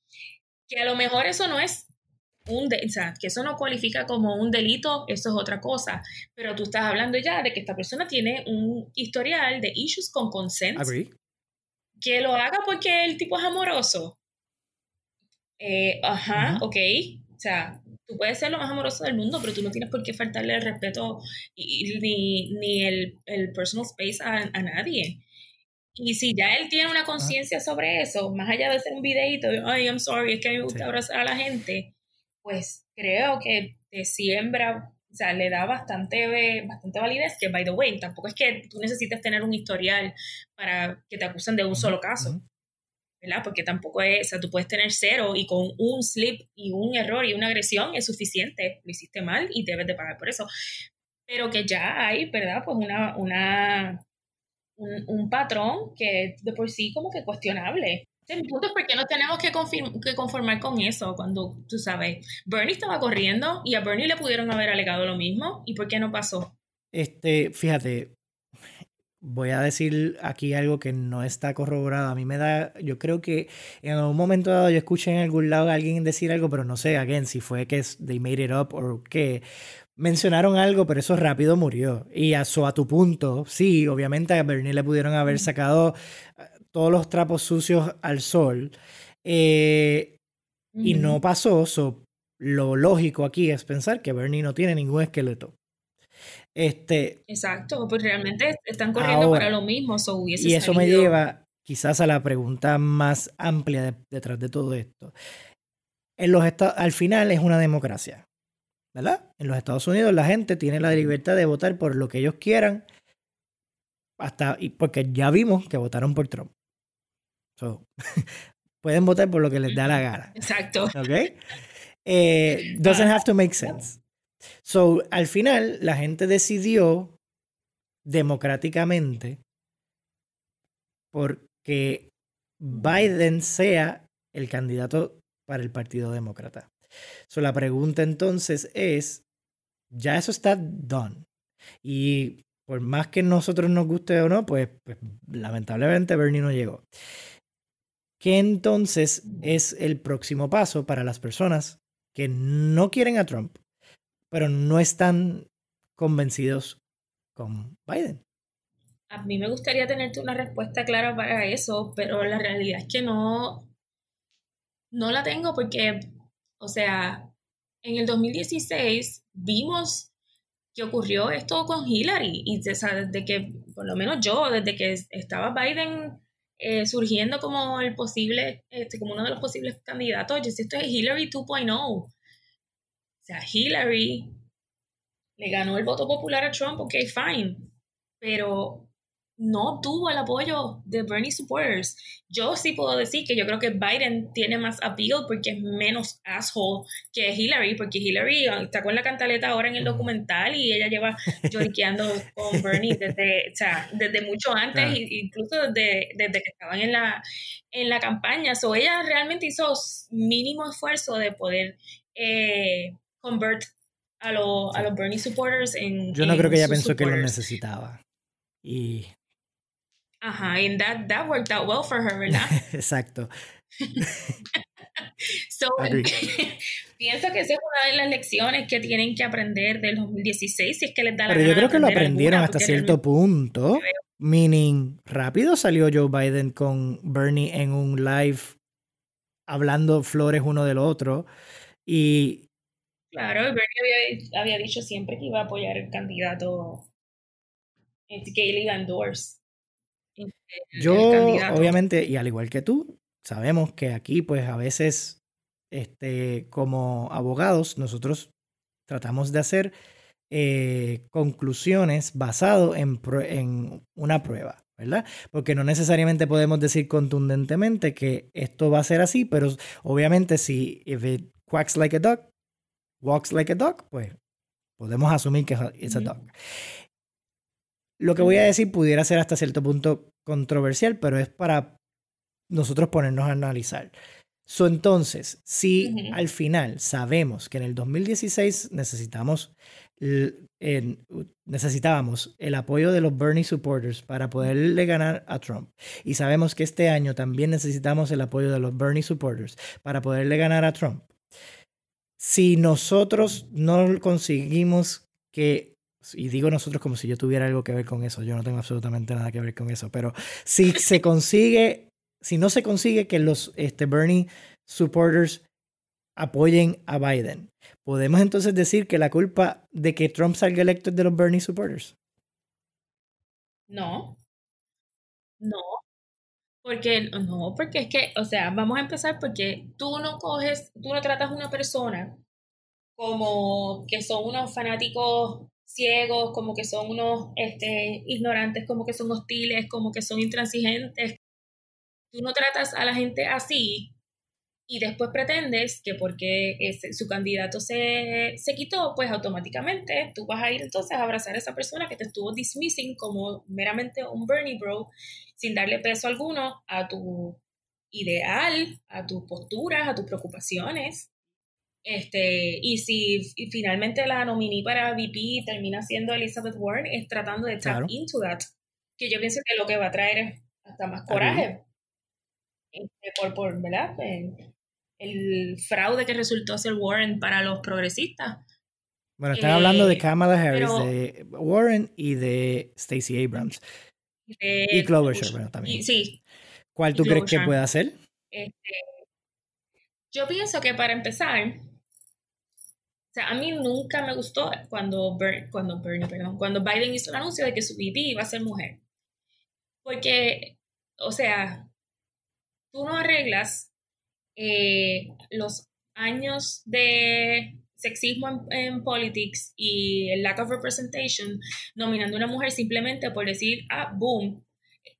Que a lo mejor eso no es un de, o sea, que eso no cualifica como un delito, eso es otra cosa. Pero tú estás hablando ya de que esta persona tiene un historial de issues con consent que lo haga porque el tipo es amoroso. Eh, ajá, ok. O sea, tú puedes ser lo más amoroso del mundo, pero tú no tienes por qué faltarle el respeto y, ni, ni el, el, personal space a, a, nadie. Y si ya él tiene una conciencia sobre eso, más allá de hacer un videito, ay, I'm sorry, es que a mí me gusta abrazar a la gente, pues creo que te siembra o sea, le da bastante, bastante validez, que, by the way, tampoco es que tú necesites tener un historial para que te acusen de un solo caso, ¿verdad? Porque tampoco es, o sea, tú puedes tener cero y con un slip y un error y una agresión es suficiente, lo hiciste mal y debes de pagar por eso. Pero que ya hay, ¿verdad? Pues una, una, un, un patrón que de por sí como que cuestionable. El punto es porque no tenemos que, que, conformar con eso cuando, tú sabes, Bernie estaba corriendo y a Bernie le pudieron haber alegado lo mismo. ¿Y por qué no pasó? Este, fíjate, voy a decir aquí algo que no está corroborado. A mí me da, yo creo que en algún momento dado yo escuché en algún lado a alguien decir algo, pero no sé, again, si fue que they made it up o qué. Mencionaron algo, pero eso rápido murió. Y a, a tu punto, sí, obviamente a Bernie le pudieron haber sacado todos los trapos sucios al sol. Eh, y no pasó. lo lógico aquí es pensar que Bernie no tiene ningún esqueleto. Este, Exacto, pues realmente están corriendo para lo mismo. y eso me lleva quizás a la pregunta más amplia detrás de todo esto. En los al final es una democracia, ¿verdad? En los Estados Unidos la gente tiene la libertad de votar por lo que ellos quieran, hasta porque ya vimos que votaron por Trump. [laughs] pueden votar por lo que les da la gana. Exacto. ¿Ok? Eh, [laughs] doesn't have to make sense. So, al final, la gente decidió democráticamente porque Biden sea el candidato para el Partido Demócrata. So, la pregunta entonces es, ya eso está done. Y por más que nosotros nos guste o no, pues, pues lamentablemente Bernie no llegó. ¿Qué entonces es el próximo paso para las personas que no quieren a Trump, pero no están convencidos con Biden? A mí me gustaría tenerte una respuesta clara para eso, pero la realidad es que no, no la tengo porque, o sea, en el 2016 vimos que ocurrió esto con Hillary y desde que, por lo menos yo, desde que estaba Biden eh, surgiendo como el posible, este, como uno de los posibles candidatos. Yo si esto es Hillary 2.0. O sea, Hillary le ganó el voto popular a Trump, ok, fine. Pero no tuvo el apoyo de Bernie supporters. Yo sí puedo decir que yo creo que Biden tiene más appeal porque es menos asshole que Hillary, porque Hillary está con la cantaleta ahora en el documental y ella lleva [laughs] lloriqueando con Bernie desde, o sea, desde mucho antes, incluso desde, desde, que estaban en la, en la campaña. So, ella realmente hizo mínimo esfuerzo de poder eh, convert a, los Bernie supporters en... Yo no creo que ella pensó que lo necesitaba. Y Ajá, and that, that worked out well for her, ¿verdad? [laughs] Exacto. [laughs] so, [laughs] pienso que esa es una de las lecciones que tienen que aprender del 2016, si es que les da la Pero yo creo que lo aprendieron hasta cierto punto. Meaning, rápido salió Joe Biden con Bernie en un live hablando flores uno del otro. Y. Claro, Bernie había, había dicho siempre que iba a apoyar el candidato este, que él iba a endorse. Yo, obviamente, y al igual que tú, sabemos que aquí, pues a veces, este, como abogados, nosotros tratamos de hacer eh, conclusiones basado en, en una prueba. ¿verdad? Porque no necesariamente podemos decir contundentemente que esto va a ser así, pero obviamente si if it quacks like a duck, walks like a duck, pues podemos asumir que es a duck. Lo que voy a decir pudiera ser hasta cierto punto controversial, pero es para nosotros ponernos a analizar. So, entonces, si al final sabemos que en el 2016 necesitamos necesitábamos el apoyo de los Bernie supporters para poderle ganar a Trump. Y sabemos que este año también necesitamos el apoyo de los Bernie supporters para poderle ganar a Trump. Si nosotros no conseguimos que y digo nosotros como si yo tuviera algo que ver con eso, yo no tengo absolutamente nada que ver con eso, pero si se consigue, si no se consigue que los este, Bernie supporters apoyen a Biden, ¿podemos entonces decir que la culpa de que Trump salga electo es de los Bernie supporters? No, no, porque no, porque es que, o sea, vamos a empezar porque tú no coges, tú no tratas a una persona como que son unos fanáticos ciegos, como que son unos este, ignorantes, como que son hostiles, como que son intransigentes. Tú no tratas a la gente así y después pretendes que porque ese, su candidato se, se, quitó, pues automáticamente tú vas a ir entonces a abrazar a esa persona que te estuvo dismissing como meramente un Bernie Bro, sin darle peso alguno a tu ideal, a tus posturas, a tus preocupaciones. Este, y si finalmente la nominé para VP termina siendo Elizabeth Warren, es tratando de tap into that. Que yo pienso que lo que va a traer es hasta más coraje. Este, por, por, ¿verdad? El, fraude que resultó ser Warren para los progresistas. Bueno, están hablando de eh, Kamala Harris, de Warren y de Stacey Abrams. y Clover bueno, también. sí. ¿Cuál tú crees que puede hacer? Este, yo pienso que para empezar, a mí nunca me gustó cuando, cuando cuando Biden hizo el anuncio de que su VP iba a ser mujer. Porque, o sea, tú no arreglas eh, los años de sexismo en, politics y el lack of representation nominando a una mujer simplemente por decir, ah, boom,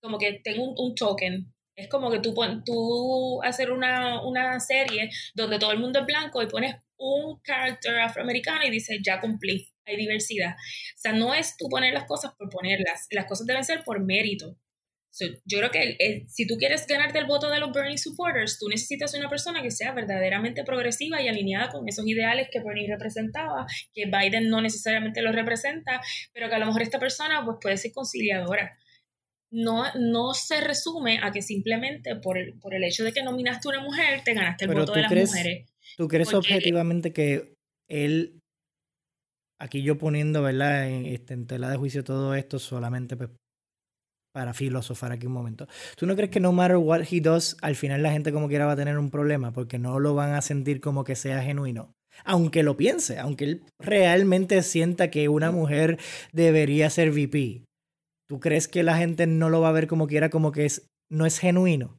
como que tengo un, un token. Es como que tú, tú hacer una, una serie donde todo el mundo es blanco y pones un carácter afroamericano y dice, ya cumplí, hay diversidad. O sea, no es tú poner las cosas por ponerlas, las cosas deben ser por mérito. yo creo que si tú quieres ganarte el voto de los Bernie supporters, tú necesitas una persona que sea verdaderamente progresiva y alineada con esos ideales que Bernie representaba, que Biden no necesariamente los representa, pero que a lo mejor esta persona pues, puede ser conciliadora. No, no se resume a que simplemente por el, por el hecho de que nominaste a una mujer, te ganaste el voto de las mujeres. ¿Tú crees objetivamente que él, aquí yo poniendo, ¿verdad?, en, este, en tela de juicio todo esto solamente pues, para filosofar aquí un momento. ¿Tú no crees que no matter what he does, al final la gente como quiera va a tener un problema porque no lo van a sentir como que sea genuino? Aunque lo piense, aunque él realmente sienta que una mujer debería ser VP. ¿Tú crees que la gente no lo va a ver como quiera, como que es no es genuino.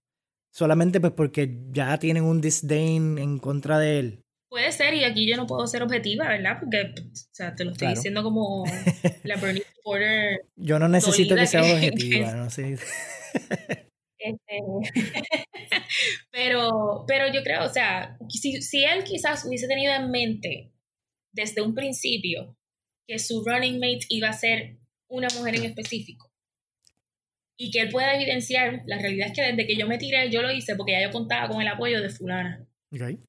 Solamente pues porque ya tienen un disdain en contra de él. Puede ser, y aquí yo no puedo ser objetiva, ¿verdad? Porque, o sea, te lo estoy diciendo como [laughs] la Bernie Porter. Yo no necesito que sea objetiva, no sé. Este, [laughs] pero, pero yo creo, o sea, si, si él quizás hubiese tenido en mente desde un principio que su running mate iba a ser una mujer en específico y que él pueda evidenciar, la realidad es que desde que yo me tiré, yo lo hice porque ya yo contaba con el apoyo de fulana. Okay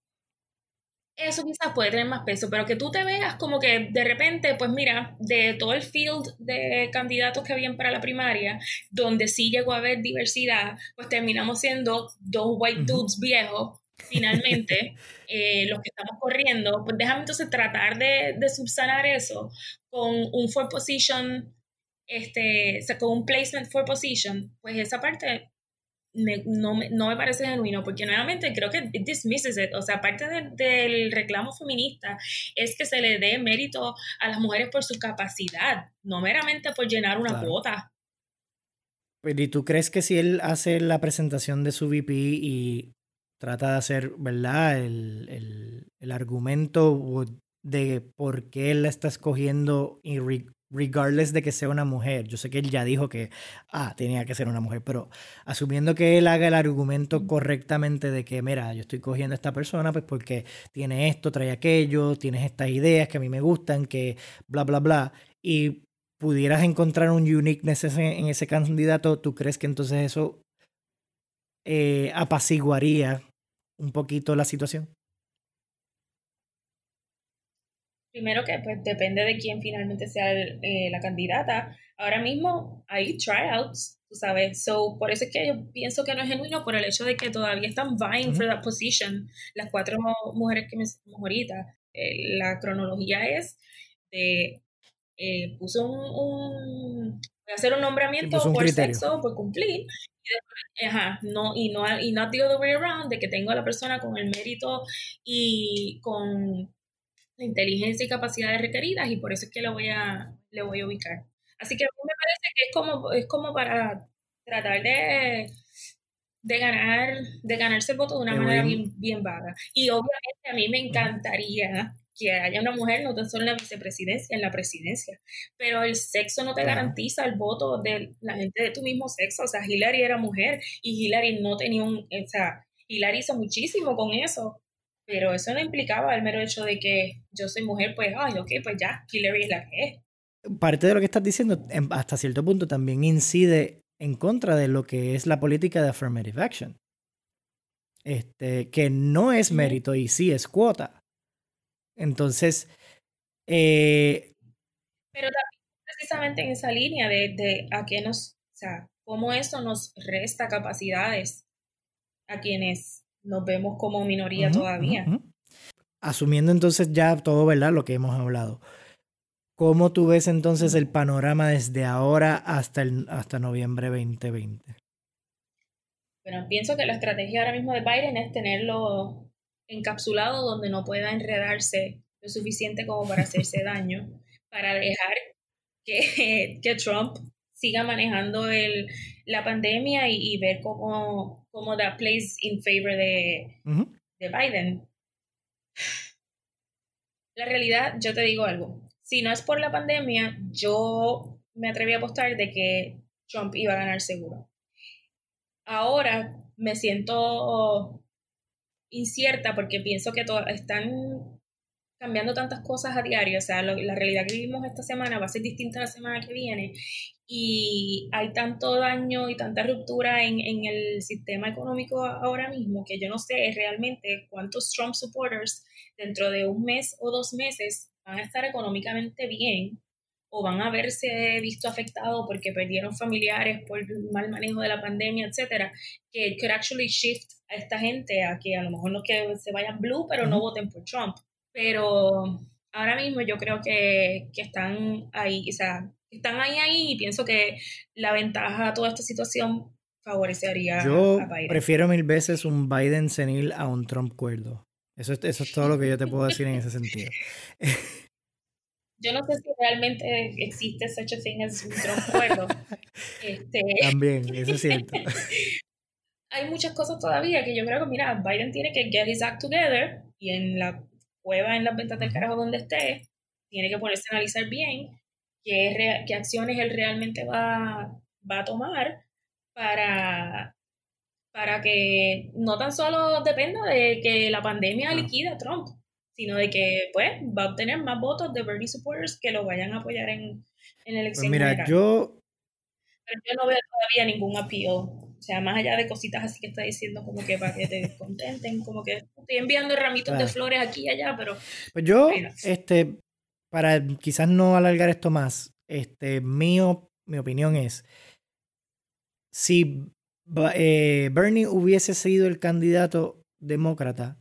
eso quizás puede tener más peso, pero que tú te veas como que de repente, pues mira, de todo el field de candidatos que habían para la primaria, donde sí llegó a haber diversidad, pues terminamos siendo dos white dudes viejos, finalmente, [laughs] eh, los que estamos corriendo, pues déjame entonces tratar de, de subsanar eso con un for position, este, con un placement for position, pues esa parte no, me, no me parece genuino, porque nuevamente creo que it dismisses it. O sea, aparte del reclamo feminista, es que se le dé mérito a las mujeres por su capacidad, no meramente por llenar una cuota. ¿Y tú crees que si él hace la presentación de su VP y trata de hacer, ¿verdad?, el, el, el argumento de por qué él la está escogiendo y regardless de que sea una mujer. Yo sé que él ya dijo que, ah, tenía que ser una mujer, pero asumiendo que él haga el argumento correctamente de que, mira, yo estoy cogiendo a esta persona pues porque tiene esto, trae aquello, tienes estas ideas que a mí me gustan, que bla, bla, bla, y pudieras encontrar un uniqueness en ese candidato, ¿tú crees que entonces eso eh, apaciguaría un poquito la situación? Primero que pues depende de quién finalmente sea eh, la candidata. Ahora mismo hay tryouts, tú sabes. So, por eso es que yo pienso que no es genuino por el hecho de que todavía están vying for that position. Las cuatro mujeres que me ahorita. Eh, la cronología es de eh, puso un, voy a hacer un nombramiento por sexo, por cumplir. Y ajá, no, y no, y not the other way around, de que tengo a la persona con el mérito y con inteligencia y capacidades requeridas y por eso es que lo voy a, le voy a ubicar. Así que a mí me parece que es como, es como para tratar de, de ganar, de ganarse el voto de una manera bien, bien vaga. Y obviamente a mí me encantaría que haya una mujer no tan solo en la vicepresidencia, en la presidencia, pero el sexo no te garantiza el voto de la gente de tu mismo sexo. O sea, Hillary era mujer y Hillary no tenía un, o sea, Hillary hizo muchísimo con eso. Pero eso no implicaba el mero hecho de que yo soy mujer, pues, ay, ok, pues ya, Hillary es la que es. Parte de lo que estás diciendo, hasta cierto punto, también incide en contra de lo que es la política de affirmative action. Este, que no es mérito y sí es cuota. Entonces, eh, pero también precisamente en esa línea de, de a qué nos, o sea, cómo eso nos resta capacidades a quienes nos vemos como minoría todavía. Asumiendo entonces ya todo, ¿verdad? Lo que hemos hablado. ¿Cómo tú ves entonces el panorama desde ahora hasta, el, hasta noviembre 2020? Bueno, pienso que la estrategia ahora mismo de Biden es tenerlo encapsulado donde no pueda enredarse lo suficiente como para hacerse [laughs] daño, para dejar que, que Trump siga manejando el, la pandemia y, ver cómo, cómo that plays in favor de, de Biden. La realidad, yo te digo algo, si no es por la pandemia, yo me atreví a apostar de que Trump iba a ganar seguro. Ahora me siento incierta porque pienso que están cambiando tantas cosas a diario, o sea, la realidad que vivimos esta semana va a ser distinta a la semana que viene y hay tanto daño y tanta ruptura en, en, el sistema económico ahora mismo que yo no sé realmente cuántos Trump supporters dentro de un mes o dos meses van a estar económicamente bien o van a verse visto afectados porque perdieron familiares por el mal manejo de la pandemia, etcétera, que could actually shift a esta gente a que a lo mejor no que se vayan blue, pero no voten por Trump. Pero ahora mismo yo creo que, están ahí, o sea, están ahí ahí y pienso que la ventaja de toda esta situación favorecería yo a Biden. prefiero mil veces un Biden senil a un Trump cuerdo. Eso, eso es todo lo que yo te puedo decir en ese sentido. [laughs] yo no sé si realmente existe such a thing as un Trump cuerdo. [laughs] Este... También, [laughs] eso es cierto. hay muchas cosas todavía que yo creo que, mira, Biden tiene que get his act together y en la cueva, en las ventas del carajo donde esté, tiene que ponerse a analizar bien qué, qué acciones él realmente va, va a tomar para, para que no tan solo dependa de que la pandemia liquida a Trump, sino de que pues va a obtener más votos de Bernie supporters que lo vayan a apoyar en, en la pues elección. mira, yo... Pero yo no veo todavía ningún appeal. O sea, más allá de cositas así que está diciendo como que para que te [laughs] contenten, como que estoy enviando ramitos de flores aquí y allá, pero... Pues yo, este, para quizás no alargar esto más, este, mío, mi opinión es, si eh, Bernie hubiese sido el candidato demócrata,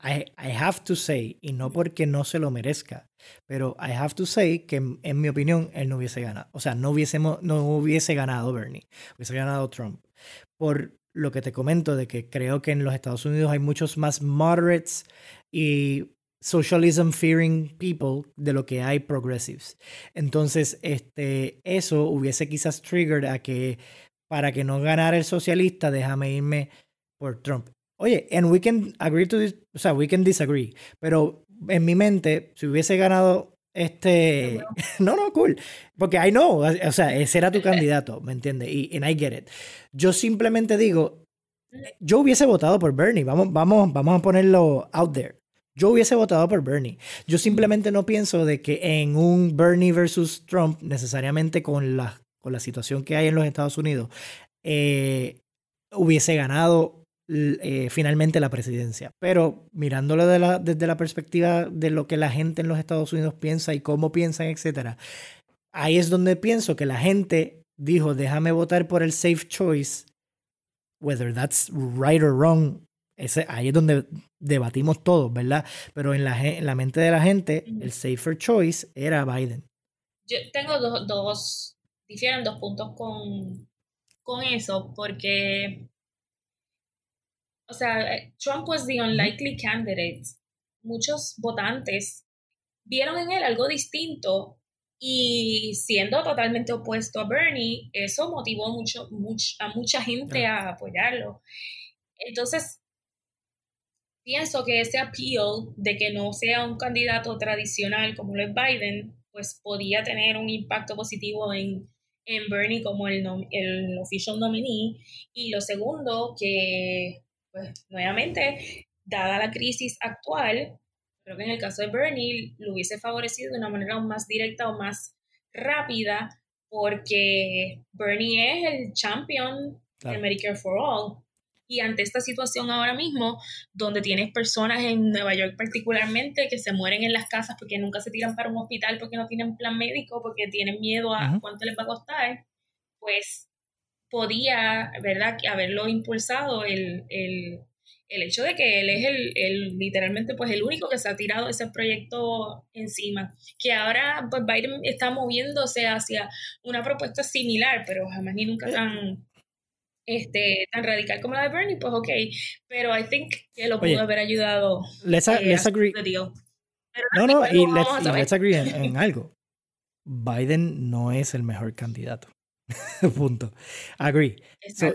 I, have to say, y no porque no se lo merezca, pero I have to say que en, mi opinión él no hubiese ganado. O sea, no, hubiésemos, no hubiese ganado Bernie, hubiese ganado Trump. Por lo que te comento de que creo que en los Estados Unidos hay muchos más moderates y socialism fearing people de lo que hay progressives. Entonces, este, eso hubiese quizás triggered a que para que no ganara el socialista, déjame irme por Trump. Oye, and we can agree to this, o sea, we can disagree, pero en mi mente, si hubiese ganado este, [laughs] no, no, cool, porque I know, o sea, ese era tu candidato, ¿me entiendes? Y and I get it. Yo simplemente digo, yo hubiese votado por Bernie, vamos, vamos, vamos a ponerlo out there. Yo hubiese votado por Bernie. Yo simplemente no pienso de que en un Bernie versus Trump, necesariamente con la con la situación que hay en los Estados Unidos, eh, hubiese ganado eh, finalmente la presidencia. Pero mirándolo desde la perspectiva de lo que la gente en los Estados Unidos piensa y cómo piensan, etcétera, ahí es donde pienso que la gente dijo, déjame votar por el safe choice, whether that's right or wrong. Ese, ahí es donde debatimos todos, ¿verdad? Pero en la, en la mente de la gente, el safer choice era Biden. Yo tengo dos difieren dos puntos con, con eso, porque, o sea, Trump was the unlikely candidate. Muchos votantes vieron en él algo distinto y siendo totalmente opuesto a Bernie, eso motivó mucho, a mucha gente a apoyarlo. Entonces, pienso que ese appeal de que no sea un candidato tradicional como lo es Biden, pues podía tener un impacto positivo en en Bernie como el, el official nominee. Y lo segundo, que pues nuevamente, dada la crisis actual, creo que en el caso de Bernie lo hubiese favorecido de una manera aún más directa o más rápida, porque Bernie es el champion de Medicare for All. Y ante esta situación ahora mismo, donde tienes personas en Nueva York particularmente que se mueren en las casas porque nunca se tiran para un hospital porque no tienen plan médico, porque tienen miedo a cuánto les va a costar, pues podía, ¿verdad?, haberlo impulsado el, el, el hecho de que él es el, el, literalmente pues el único que se ha tirado ese proyecto encima, que ahora pues Biden está moviéndose hacia una propuesta similar, pero jamás ni nunca eh, tan este, tan radical como la de Bernie, pues ok, pero I think que lo pudo haber ayudado. Let's, eh, let's agree. no, no, y let's, agree [laughs] en, algo. Biden no es el mejor candidato. [laughs] Punto. Agree.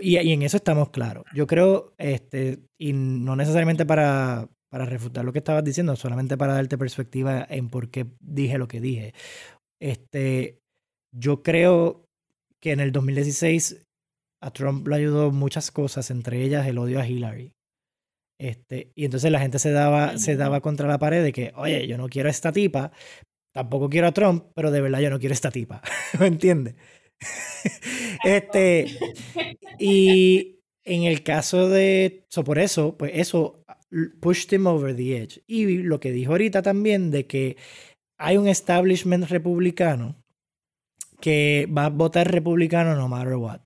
y, y, en eso estamos claros. Yo creo, este, y no necesariamente para, para refutar lo que estabas diciendo, solamente para darte perspectiva en por qué dije lo que dije. Este, yo creo que en el 2016 a Trump le ayudó muchas cosas, entre ellas el odio a Hillary. Este, y entonces la gente se daba, se daba contra la pared de que, oye, yo no quiero a esta tipa, tampoco quiero a Trump, pero de verdad yo no quiero a esta tipa. [laughs] ¿Me entiendes? [laughs] este, y en el caso de, so por eso, pues eso pushed him over the edge. Y lo que dijo ahorita también de que hay un establishment republicano que va a votar republicano no matter what.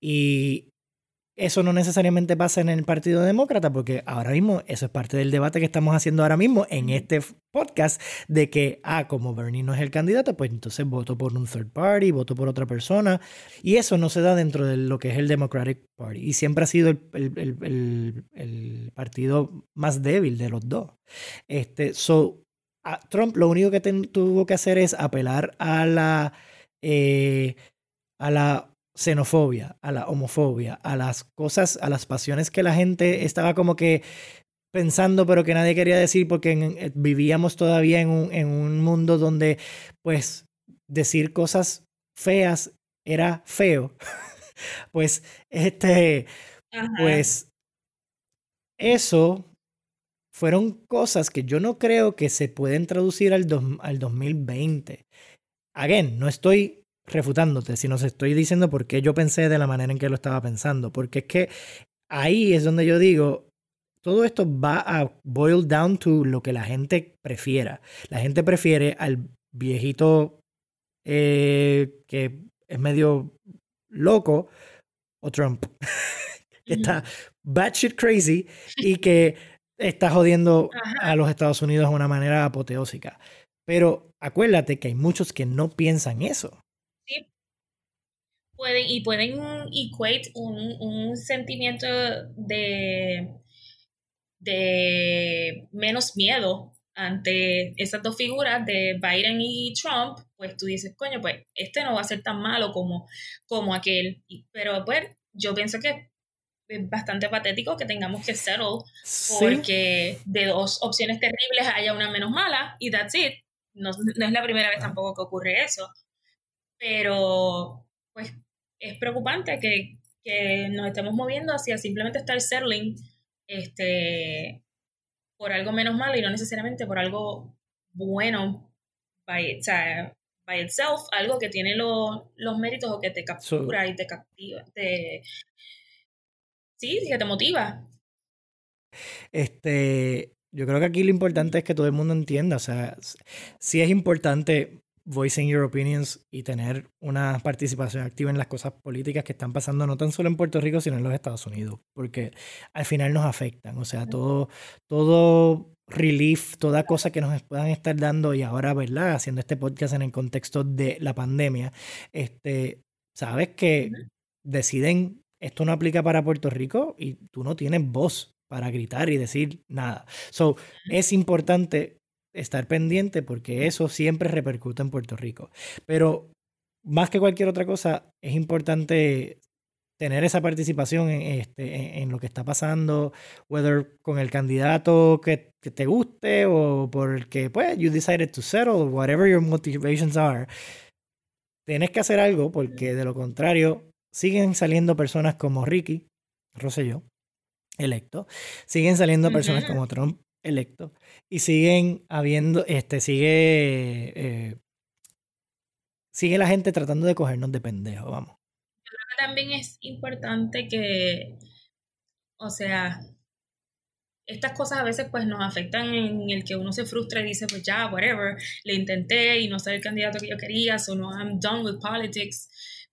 Y eso no necesariamente pasa en el Partido Demócrata, porque ahora mismo eso es parte del debate que estamos haciendo ahora mismo en este podcast, de que, ah, como Bernie no es el candidato, pues entonces voto por un third party, voto por otra persona, y eso no se da dentro de lo que es el Democratic Party, y siempre ha sido el, partido más débil de los dos. Este, so, Trump lo único que tuvo que hacer es apelar a la... Eh, a la xenofobia, a la homofobia, a las cosas, a las pasiones que la gente estaba como que pensando, pero que nadie quería decir porque eh, vivíamos todavía en un, en un mundo donde, pues, decir cosas feas era feo. [laughs] pues, este, pues, eso fueron cosas que yo no creo que se pueden traducir al, al 2020. Again, no estoy refutándote, sino se estoy diciendo por qué yo pensé de la manera en que lo estaba pensando. Porque es que ahí es donde yo digo, todo esto va a boil down to lo que la gente prefiera. La gente prefiere al viejito eh, que es medio loco o Trump, [laughs] que está batshit crazy y que está jodiendo a los Estados Unidos de una manera apoteósica. Pero acuérdate que hay muchos que no piensan eso. Sí. Pueden, y pueden equate un, un sentimiento de, de menos miedo ante esas dos figuras de Biden y Trump, pues tú dices, coño, pues este no va a ser tan malo como, como aquel. Pero pues yo pienso que es bastante patético que tengamos que settle porque de dos opciones terribles haya una menos mala y that's it. No, es la primera vez tampoco que ocurre eso. Pero, pues, es preocupante que, que nos estemos moviendo hacia simplemente estar settling este, por algo menos malo y no necesariamente por algo bueno by, by itself, algo que tiene los méritos o que te captura y te captiva, te, sí, que te motiva. Este, yo creo que aquí lo importante es que todo el mundo entienda, o sea, sí es importante voicing your opinions y tener una participación activa en las cosas políticas que están pasando no tan solo en Puerto Rico, sino en los Estados Unidos, porque al final nos afectan, o sea, todo, todo relief, toda cosa que nos puedan estar dando y ahora, ¿verdad? Haciendo este podcast en el contexto de la pandemia, este, sabes que deciden, esto no aplica para Puerto Rico y tú no tienes voz para gritar y decir nada. So, es importante estar pendiente porque eso siempre repercute en Puerto Rico. Pero más que cualquier otra cosa, es importante tener esa participación en, este, en, lo que está pasando, whether con el candidato que, que, te guste o por el que, pues, you decided to settle, whatever your motivations are. Tienes que hacer algo porque de lo contrario siguen saliendo personas como Ricky Rosselló, electo, siguen saliendo personas como Trump, electo, y siguen habiendo, este, sigue, eh, sigue la gente tratando de cogernos de pendejo, vamos. Yo creo que también es importante que, o sea, estas cosas a veces pues nos afectan en el que uno se frustra y dice, pues ya, whatever, le intenté y no soy el candidato que yo quería, so no, I'm done with politics.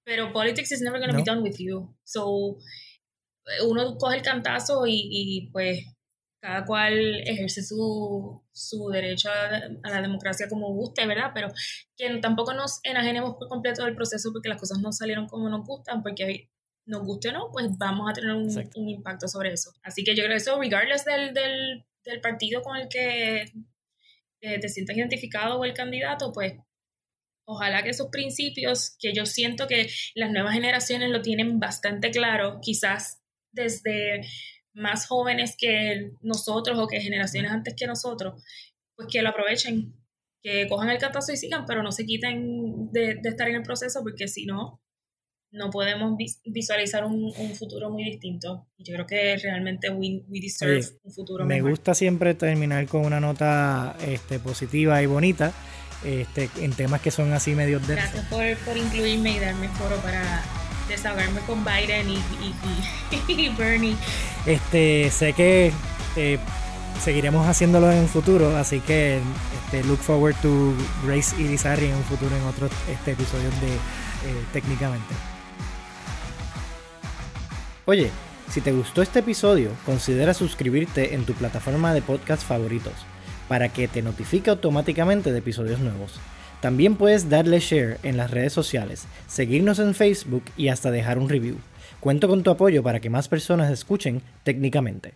Pero politics is never going to be done with you. So, uno coge el cantazo y, y pues cada cual ejerce su, su derecho a, la democracia como guste, ¿verdad? Pero que tampoco nos enajenemos por completo del proceso porque las cosas no salieron como nos gustan, porque nos guste o no, pues vamos a tener un, impacto sobre eso. Así que yo creo que eso, regardless del, del, del partido con el que eh, te sientas identificado o el candidato, pues ojalá que esos principios, que yo siento que las nuevas generaciones lo tienen bastante claro, quizás desde más jóvenes que nosotros o que generaciones antes que nosotros, pues que lo aprovechen, que cojan el catazo y sigan, pero no se quiten de, estar en el proceso porque si no, no podemos visualizar un, futuro muy distinto. Y yo creo que realmente we, deserve un futuro Me gusta siempre terminar con una nota este, positiva y bonita este, en temas que son así medio de Gracias por, por incluirme y darme foro para desahogarme con Biden [laughs] y, Bernie. Este, sé que eh, seguiremos haciéndolo en un futuro, así que este, look forward to Grace y Lizarri en un futuro en otros este, episodios de eh, Técnicamente. Oye, si te gustó este episodio, considera suscribirte en tu plataforma de podcast favoritos para que te notifique automáticamente de episodios nuevos. También puedes darle share en las redes sociales, seguirnos en Facebook y hasta dejar un review. Cuento con tu apoyo para que más personas escuchen técnicamente.